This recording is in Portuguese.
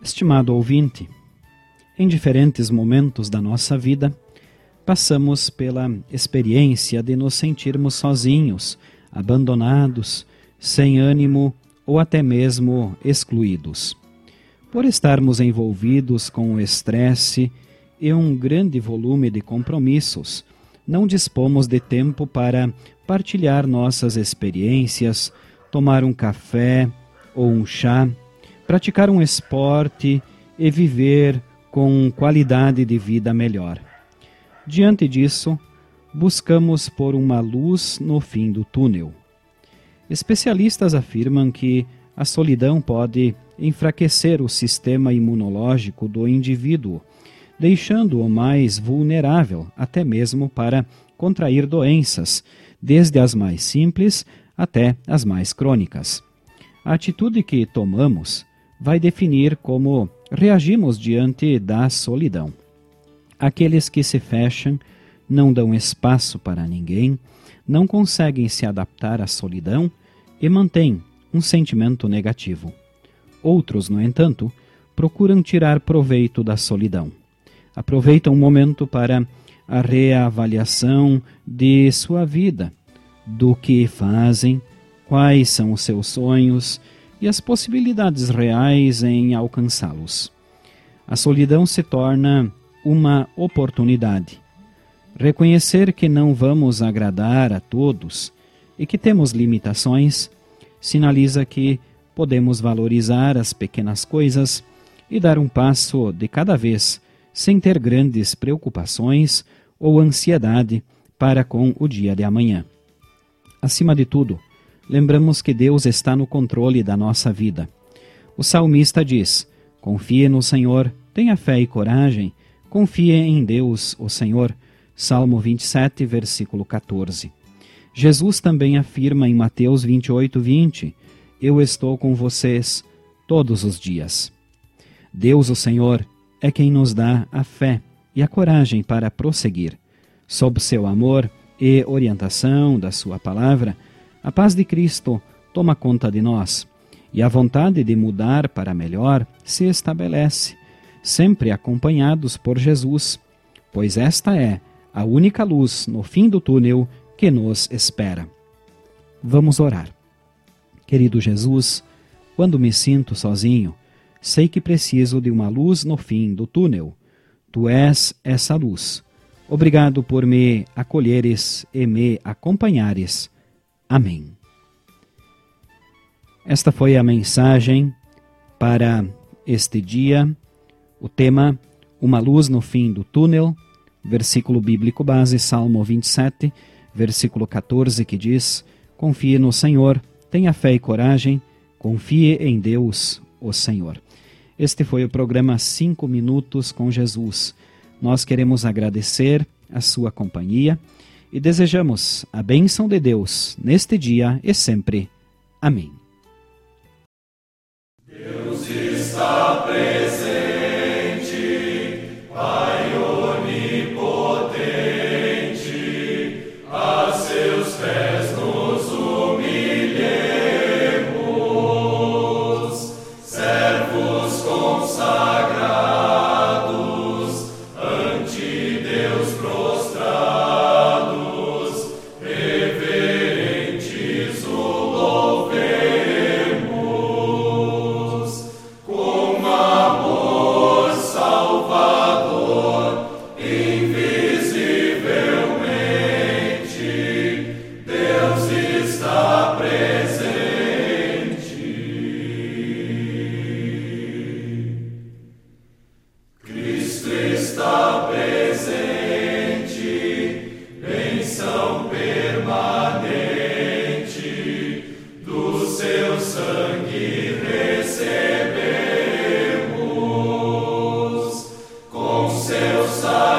Estimado ouvinte, em diferentes momentos da nossa vida, passamos pela experiência de nos sentirmos sozinhos, abandonados, sem ânimo ou até mesmo excluídos. Por estarmos envolvidos com o estresse e um grande volume de compromissos, não dispomos de tempo para partilhar nossas experiências, tomar um café ou um chá, praticar um esporte e viver com qualidade de vida melhor. Diante disso, buscamos por uma luz no fim do túnel. Especialistas afirmam que a solidão pode enfraquecer o sistema imunológico do indivíduo, deixando-o mais vulnerável até mesmo para contrair doenças, desde as mais simples até as mais crônicas. A atitude que tomamos vai definir como reagimos diante da solidão. Aqueles que se fecham, não dão espaço para ninguém, não conseguem se adaptar à solidão e mantêm um sentimento negativo. Outros, no entanto, procuram tirar proveito da solidão. Aproveitam o momento para a reavaliação de sua vida, do que fazem, quais são os seus sonhos e as possibilidades reais em alcançá-los. A solidão se torna uma oportunidade. Reconhecer que não vamos agradar a todos e que temos limitações sinaliza que podemos valorizar as pequenas coisas e dar um passo de cada vez sem ter grandes preocupações ou ansiedade para com o dia de amanhã. Acima de tudo, lembramos que Deus está no controle da nossa vida. O salmista diz: Confie no Senhor, tenha fé e coragem, confie em Deus, o Senhor. Salmo 27, versículo 14. Jesus também afirma em Mateus 28, 20: Eu estou com vocês todos os dias. Deus, o Senhor, é quem nos dá a fé e a coragem para prosseguir. Sob seu amor e orientação da Sua palavra, a paz de Cristo toma conta de nós e a vontade de mudar para melhor se estabelece, sempre acompanhados por Jesus, pois esta é a única luz no fim do túnel que nos espera. Vamos orar. Querido Jesus, quando me sinto sozinho, sei que preciso de uma luz no fim do túnel. Tu és essa luz. Obrigado por me acolheres e me acompanhares Amém. Esta foi a mensagem para este dia. O tema: Uma luz no fim do túnel. Versículo bíblico base, Salmo 27, versículo 14, que diz: Confie no Senhor, tenha fé e coragem, confie em Deus, o Senhor. Este foi o programa 5 Minutos com Jesus. Nós queremos agradecer a sua companhia e desejamos a bênção de Deus neste dia e sempre. Amém. seu sangue.